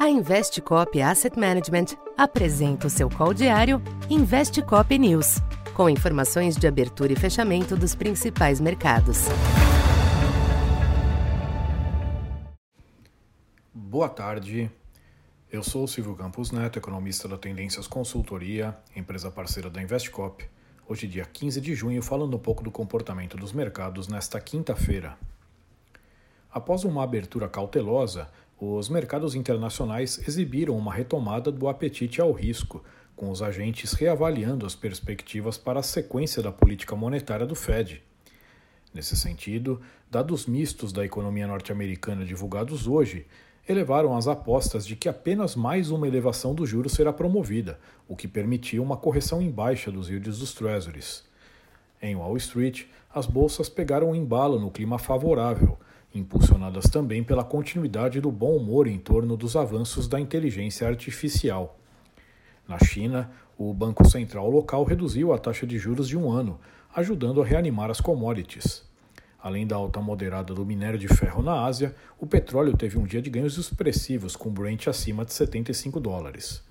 A Investcop Asset Management apresenta o seu call diário Investcop News, com informações de abertura e fechamento dos principais mercados. Boa tarde. Eu sou o Silvio Campos Neto, economista da Tendências Consultoria, empresa parceira da Investcop. Hoje, dia 15 de junho, falando um pouco do comportamento dos mercados nesta quinta-feira. Após uma abertura cautelosa, os mercados internacionais exibiram uma retomada do apetite ao risco, com os agentes reavaliando as perspectivas para a sequência da política monetária do Fed. Nesse sentido, dados mistos da economia norte-americana divulgados hoje elevaram as apostas de que apenas mais uma elevação do juro será promovida, o que permitiu uma correção em baixa dos yields dos Treasuries. Em Wall Street, as bolsas pegaram um embalo no clima favorável, impulsionadas também pela continuidade do bom humor em torno dos avanços da inteligência artificial. Na China, o Banco Central local reduziu a taxa de juros de um ano, ajudando a reanimar as commodities. Além da alta moderada do minério de ferro na Ásia, o petróleo teve um dia de ganhos expressivos, com Brent acima de 75 dólares.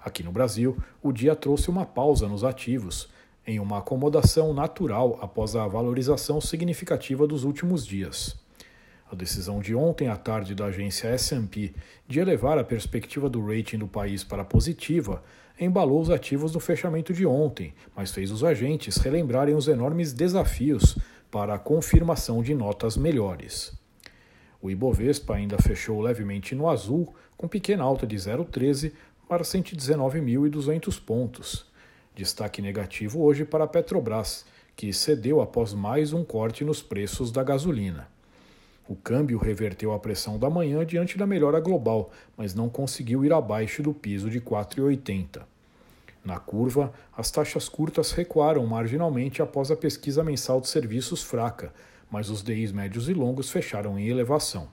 Aqui no Brasil, o dia trouxe uma pausa nos ativos, em uma acomodação natural após a valorização significativa dos últimos dias. A decisão de ontem à tarde da agência S&P de elevar a perspectiva do rating do país para positiva embalou os ativos no fechamento de ontem, mas fez os agentes relembrarem os enormes desafios para a confirmação de notas melhores. O Ibovespa ainda fechou levemente no azul, com pequena alta de 0,13 para 119.200 pontos. Destaque negativo hoje para a Petrobras, que cedeu após mais um corte nos preços da gasolina. O câmbio reverteu a pressão da manhã diante da melhora global, mas não conseguiu ir abaixo do piso de 4,80. Na curva, as taxas curtas recuaram marginalmente após a pesquisa mensal de serviços fraca, mas os DIs médios e longos fecharam em elevação.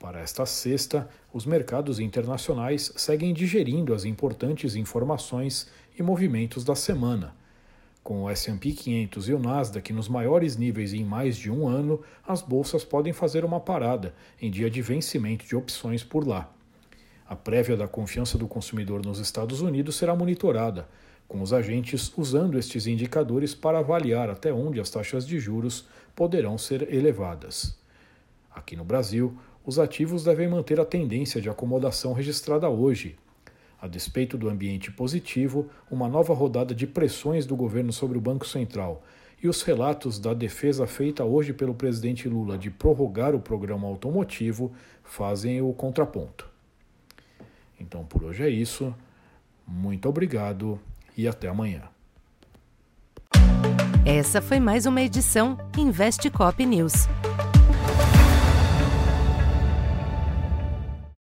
Para esta sexta, os mercados internacionais seguem digerindo as importantes informações e movimentos da semana com o S&P 500 e o Nasdaq nos maiores níveis em mais de um ano, as bolsas podem fazer uma parada em dia de vencimento de opções por lá. A prévia da confiança do consumidor nos Estados Unidos será monitorada, com os agentes usando estes indicadores para avaliar até onde as taxas de juros poderão ser elevadas. Aqui no Brasil, os ativos devem manter a tendência de acomodação registrada hoje, a despeito do ambiente positivo, uma nova rodada de pressões do governo sobre o Banco Central e os relatos da defesa feita hoje pelo presidente Lula de prorrogar o programa automotivo fazem o contraponto. Então por hoje é isso. Muito obrigado e até amanhã. Essa foi mais uma edição Investe Cop News.